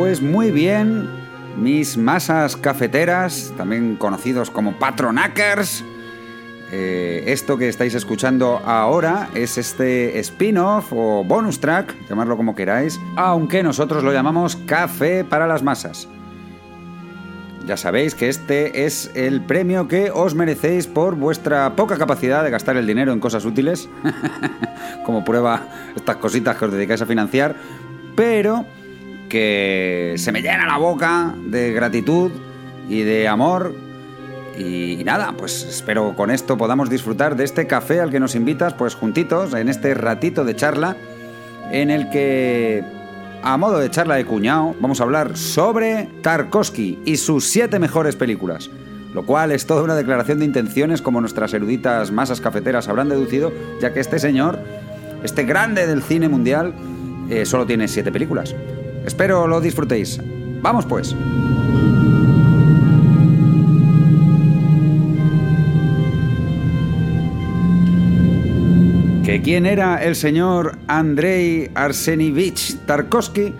Pues muy bien, mis masas cafeteras, también conocidos como patronackers. Eh, esto que estáis escuchando ahora es este spin-off o bonus track, llamarlo como queráis, aunque nosotros lo llamamos café para las masas. Ya sabéis que este es el premio que os merecéis por vuestra poca capacidad de gastar el dinero en cosas útiles, como prueba estas cositas que os dedicáis a financiar, pero que se me llena la boca de gratitud y de amor. Y, nada, pues espero con esto podamos disfrutar de este café al que nos invitas, pues juntitos, en este ratito de charla, en el que, a modo de charla de cuñado, vamos a hablar sobre Tarkovsky y sus siete mejores películas. Lo cual es toda una declaración de intenciones como nuestras eruditas masas cafeteras habrán deducido, ya que este señor, este grande del cine mundial, eh, solo tiene siete películas. Espero lo disfrutéis. Vamos pues. ¿Que quién era el señor Andrei Arsenievich Tarkovsky?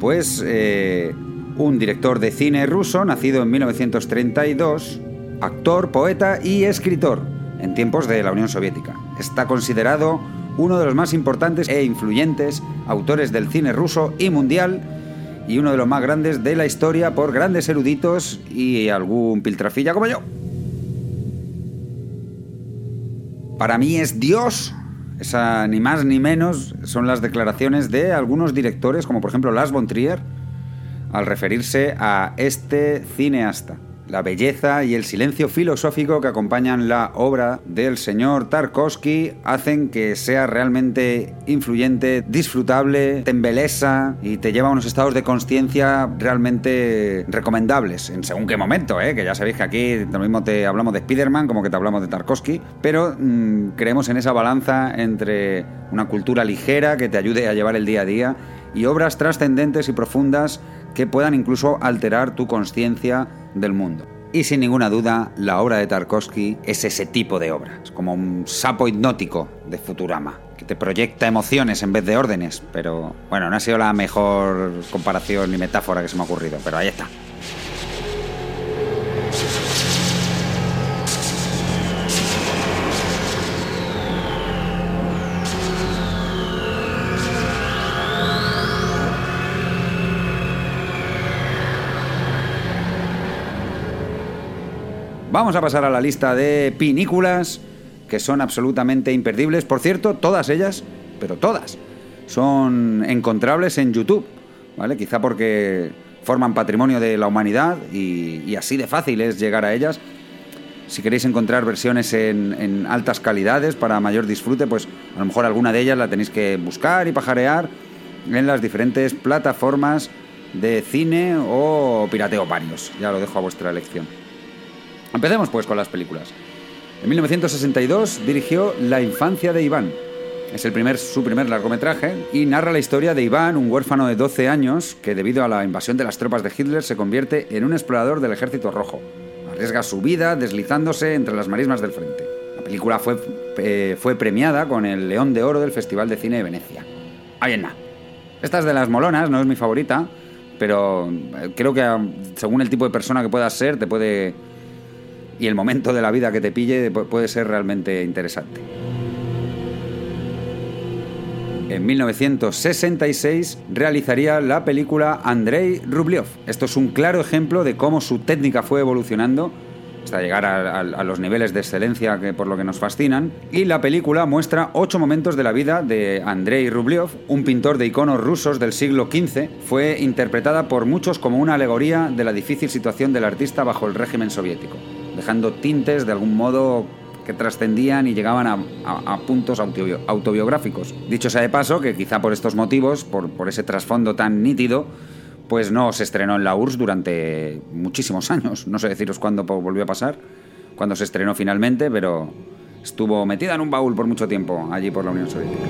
Pues eh, un director de cine ruso nacido en 1932, actor, poeta y escritor en tiempos de la Unión Soviética. Está considerado uno de los más importantes e influyentes autores del cine ruso y mundial y uno de los más grandes de la historia por grandes eruditos y algún piltrafilla como yo. Para mí es Dios. Esa, ni más ni menos son las declaraciones de algunos directores, como por ejemplo Lars von Trier, al referirse a este cineasta la belleza y el silencio filosófico que acompañan la obra del señor Tarkovsky hacen que sea realmente influyente, disfrutable, te embelesa y te lleva a unos estados de conciencia realmente recomendables, en según qué momento, ¿eh? que ya sabéis que aquí lo mismo te hablamos de Spider-Man como que te hablamos de Tarkovsky, pero mmm, creemos en esa balanza entre una cultura ligera que te ayude a llevar el día a día y obras trascendentes y profundas que puedan incluso alterar tu conciencia del mundo. Y sin ninguna duda, la obra de Tarkovsky es ese tipo de obra. Es como un sapo hipnótico de Futurama, que te proyecta emociones en vez de órdenes. Pero bueno, no ha sido la mejor comparación ni metáfora que se me ha ocurrido, pero ahí está. Vamos a pasar a la lista de pinículas que son absolutamente imperdibles. Por cierto, todas ellas, pero todas, son encontrables en YouTube, ¿vale? Quizá porque forman patrimonio de la humanidad y, así de fácil es llegar a ellas. Si queréis encontrar versiones en, en, altas calidades para mayor disfrute, pues a lo mejor alguna de ellas la tenéis que buscar y pajarear en las diferentes plataformas de cine o pirateo varios. Ya lo dejo a vuestra elección. Empecemos pues con las películas. En 1962 dirigió La infancia de Iván. Es el primer, su primer largometraje y narra la historia de Iván, un huérfano de 12 años que debido a la invasión de las tropas de Hitler se convierte en un explorador del ejército rojo. Arriesga su vida deslizándose entre las marismas del frente. La película fue, eh, fue premiada con el León de Oro del Festival de Cine de Venecia. Ahí en. Esta es de las molonas, no es mi favorita, pero creo que según el tipo de persona que puedas ser, te puede y el momento de la vida que te pille puede ser realmente interesante. En 1966 realizaría la película Andrei Rublev. Esto es un claro ejemplo de cómo su técnica fue evolucionando hasta llegar a, a, a, los niveles de excelencia que por lo que nos fascinan. Y la película muestra ocho momentos de la vida de Andrei Rublev, un pintor de iconos rusos del siglo XV. Fue interpretada por muchos como una alegoría de la difícil situación del artista bajo el régimen soviético, dejando tintes de algún modo que trascendían y llegaban a, puntos autobio- autobiográficos. Dicho sea de paso, que quizá por estos motivos, por, ese trasfondo tan nítido, pues no se estrenó en la URSS durante muchísimos años. No sé deciros cuándo volvió a pasar, cuándo se estrenó finalmente, pero estuvo metida en un baúl por mucho tiempo allí por la Unión Soviética.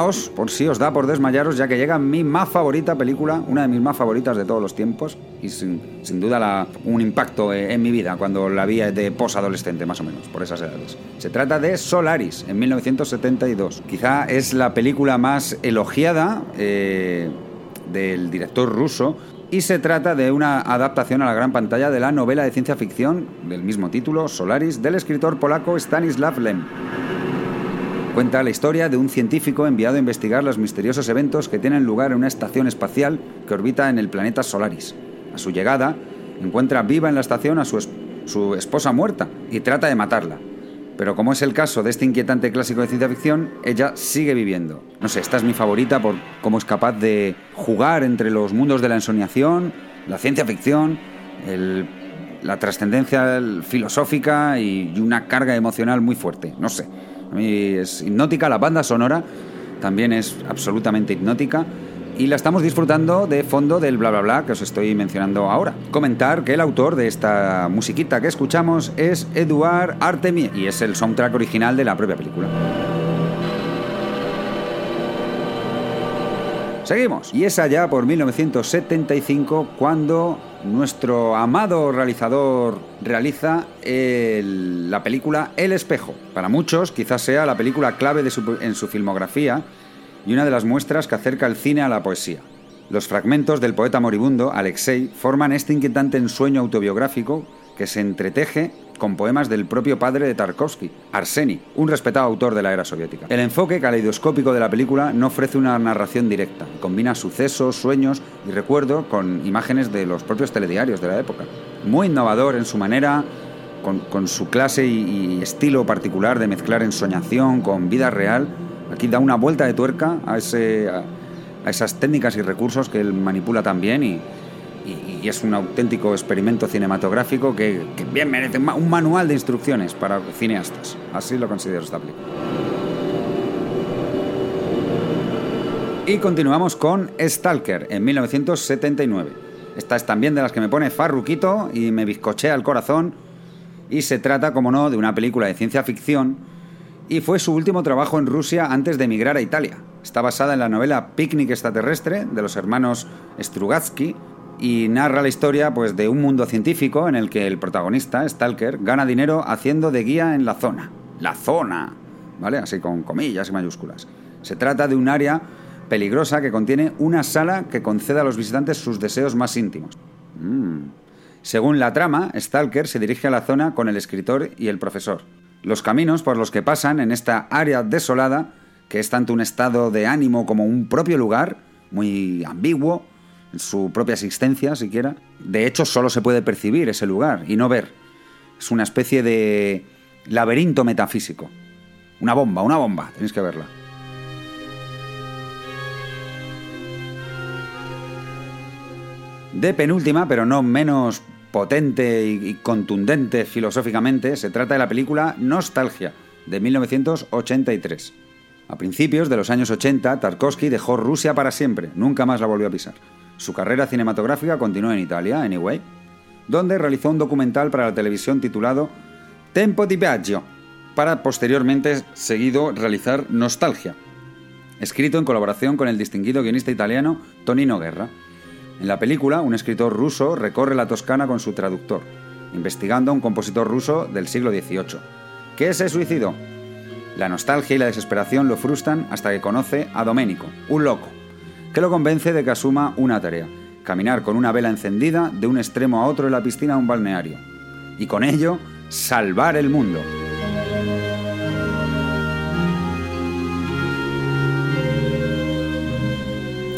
Agarraos por si os da por desmayaros, ya que llega mi más favorita película, una de mis más favoritas de todos los tiempos, y sin, sin duda la- un impacto eh, en mi vida cuando la vi de posadolescente, más o menos, por esas edades. Se trata de Solaris, en 1972. Quizá es la película más elogiada eh, del director ruso, y se trata de una adaptación a la gran pantalla de la novela de ciencia ficción del mismo título, Solaris, del escritor polaco Stanislav Lem. Cuenta la historia de un científico enviado a investigar los misteriosos eventos que tienen lugar en una estación espacial que orbita en el planeta Solaris. A su llegada, encuentra viva en la estación a su, su esposa muerta y trata de matarla. Pero como es el caso de este inquietante clásico de ciencia ficción, ella sigue viviendo. No sé, esta es mi favorita por cómo es capaz de jugar entre los mundos de la ensoñación, la ciencia ficción, la trascendencia filosófica y una carga emocional muy fuerte. No sé, a mí es hipnótica, la banda sonora también es absolutamente hipnótica y la estamos disfrutando de fondo del bla bla bla que os estoy mencionando ahora. Comentar que el autor de esta musiquita que escuchamos es Eduard Artemie y es el soundtrack original de la propia película. Seguimos. Y es allá por 1975 cuando nuestro amado realizador realiza la película El espejo. Para muchos quizás sea la película clave de su- en su filmografía y una de las muestras que acerca el cine a la poesía. Los fragmentos del poeta moribundo, Alexei, forman este inquietante ensueño autobiográfico que se entreteje con poemas del propio padre de Tarkovsky, Arseny, un respetado autor de la era soviética. El enfoque caleidoscópico de la película no ofrece una narración directa, combina sucesos, sueños y recuerdo con imágenes de los propios telediarios de la época. Muy innovador en su manera, con, su clase y, estilo particular de mezclar ensoñación con vida real, aquí da una vuelta de tuerca a, a, esas técnicas y recursos que él manipula tan bien y, y- es un auténtico experimento cinematográfico que, bien merece un manual de instrucciones para cineastas. Así lo considero esta película. Y continuamos con Stalker en 1979. Esta es también de las que me pone farruquito y me bizcochea el corazón. Y se trata, como no, de una película de ciencia ficción. Y fue su último trabajo en Rusia antes de emigrar a Italia. Está basada en la novela Picnic extraterrestre de los hermanos Strugatsky y narra la historia pues, de un mundo científico en el que el protagonista, Stalker, gana dinero haciendo de guía en la zona. La zona, ¿vale? Así con comillas y mayúsculas. Se trata de un área peligrosa que contiene una sala que concede a los visitantes sus deseos más íntimos. Mm. Según la trama, Stalker se dirige a la zona con el escritor y el profesor. Los caminos por los que pasan en esta área desolada, que es tanto un estado de ánimo como un propio lugar, muy ambiguo, su propia existencia siquiera, de hecho solo se puede percibir ese lugar y no ver. Es una especie de laberinto metafísico. Una bomba, una bomba, tenéis que verla. De penúltima, pero no menos potente y contundente filosóficamente, se trata de la película Nostalgia, de 1983. A principios de los años 80, Tarkovsky dejó Rusia para siempre, nunca más la volvió a pisar. Su carrera cinematográfica continuó en Italia, anyway, donde realizó un documental para la televisión titulado Tempo di Viaggio, para posteriormente seguido realizar Nostalgia, escrito en colaboración con el distinguido guionista italiano Tonino Guerra. En la película, un escritor ruso recorre la Toscana con su traductor, investigando a un compositor ruso del siglo XVIII, que se suicidó. La nostalgia y la desesperación lo frustran hasta que conoce a Domenico, un loco, que lo convence de que asuma una tarea, caminar con una vela encendida de un extremo a otro de la piscina a un balneario, y con ello salvar el mundo.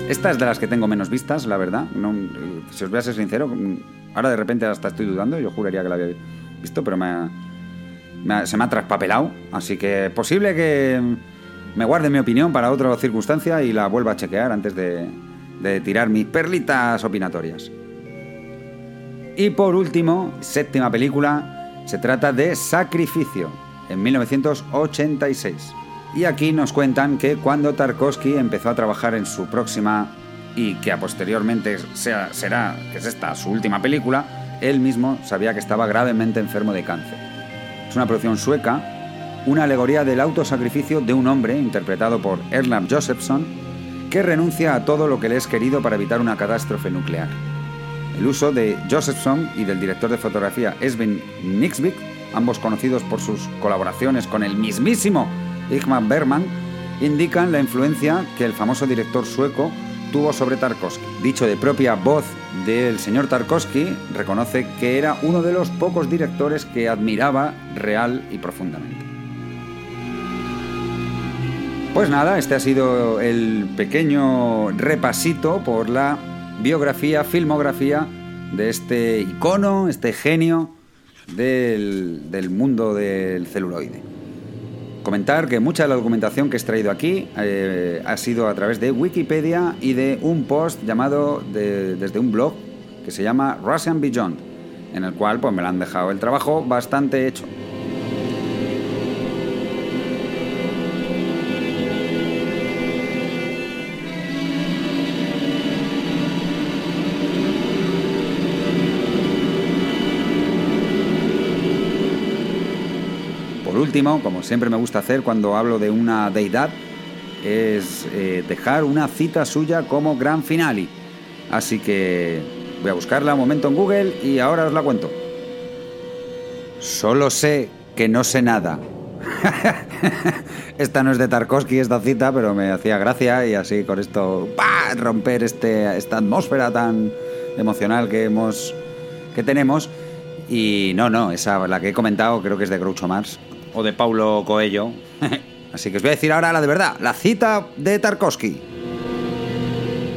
Esta es de las que tengo menos vistas, la verdad. Eh, si os voy a ser sincero, mm, ahora de repente hasta estoy dudando. Yo juraría que la había visto, pero ha- se me ha traspapelado. Así que posible que me guarde mi opinión para otra circunstancia y la vuelva a chequear antes de, tirar mis perlitas opinatorias. Y por último, séptima película, se trata de Sacrificio, en 1986. Y aquí nos cuentan que cuando Tarkovsky empezó a trabajar en su próxima y que posteriormente sea, será, que es esta, su última película, él mismo sabía que estaba gravemente enfermo de cáncer. Es una producción sueca, una alegoría del autosacrificio de un hombre, interpretado por Erland Josephson, que renuncia a todo lo que le es querido para evitar una catástrofe nuclear. El uso de Josephson y del director de fotografía Esben Nixvik, ambos conocidos por sus colaboraciones con el mismísimo Igmar Bergman, indican la influencia que el famoso director sueco tuvo sobre Tarkovsky. Dicho de propia voz del señor Tarkovsky, reconoce que era uno de los pocos directores que admiraba real y profundamente. Pues nada, este ha sido el pequeño repasito por la biografía, filmografía de este icono, este genio del, del mundo del celuloide. Comentar que mucha de la documentación que he extraído aquí eh, ha sido a través de Wikipedia y de un post llamado desde un blog que se llama Russian Beyond, en el cual pues, me lo han dejado el trabajo bastante hecho. Último, como siempre me gusta hacer cuando hablo de una deidad, es eh, dejar una cita suya como gran finale. Así que voy a buscarla un momento en Google y ahora os la cuento. Solo sé que no sé nada. esta no es de Tarkovsky, esta cita, pero me hacía gracia y así con esto ¡pah! romper este, esta atmósfera tan emocional que hemos que tenemos. Y no, no, esa la que he comentado creo que es de Groucho Marx o de Paulo Coelho. Así que os voy a decir ahora la de verdad, la cita de Tarkovsky.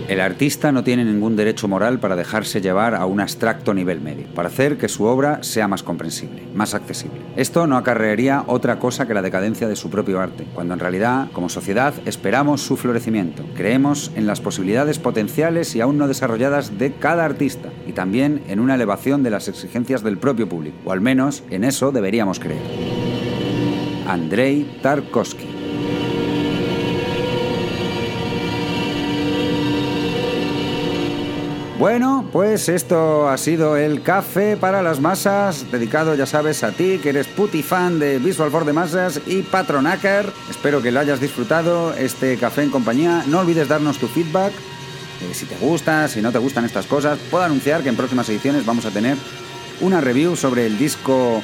El artista no tiene ningún derecho moral para dejarse llevar a un abstracto nivel medio, para hacer que su obra sea más comprensible, más accesible. Esto no acarrearía otra cosa que la decadencia de su propio arte, cuando en realidad, como sociedad, esperamos su florecimiento. Creemos en las posibilidades potenciales y aún no desarrolladas de cada artista, y también en una elevación de las exigencias del propio público, o al menos en eso deberíamos creer. Andrei Tarkovsky. Bueno, pues esto ha sido el café para las masas, dedicado, ya sabes, a ti, que eres puti fan de Visual for the Masas y Patronacker. Espero que lo hayas disfrutado, este café en compañía. No olvides darnos tu feedback, eh, si te gusta, si no te gustan estas cosas. Puedo anunciar que en próximas ediciones vamos a tener una review sobre el disco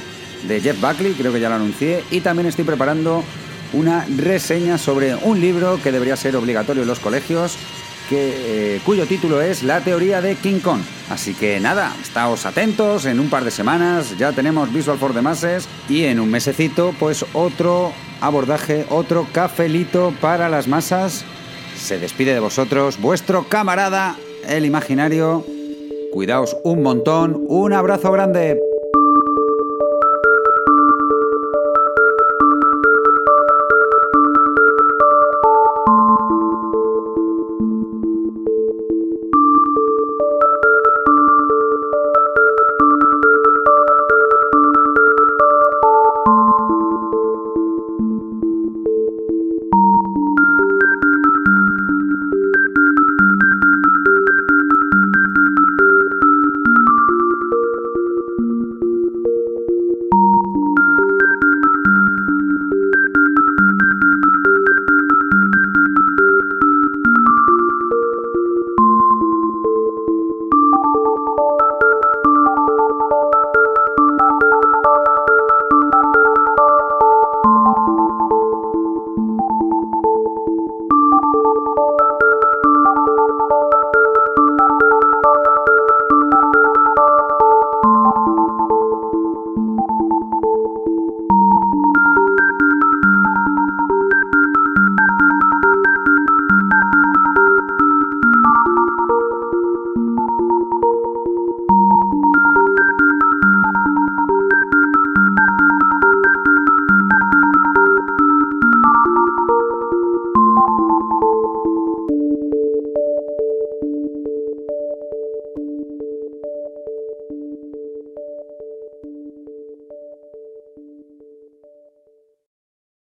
de Jeff Buckley, creo que ya lo anuncié, y también estoy preparando una reseña sobre un libro que debería ser obligatorio en los colegios, que, eh, cuyo título es La teoría de King Kong. Así que nada, estáos atentos, en un par de semanas ya tenemos Visual for the Masses y en un mesecito pues otro abordaje, otro cafelito para las masas. Se despide de vosotros vuestro camarada, el imaginario. Cuidaos un montón, un abrazo grande.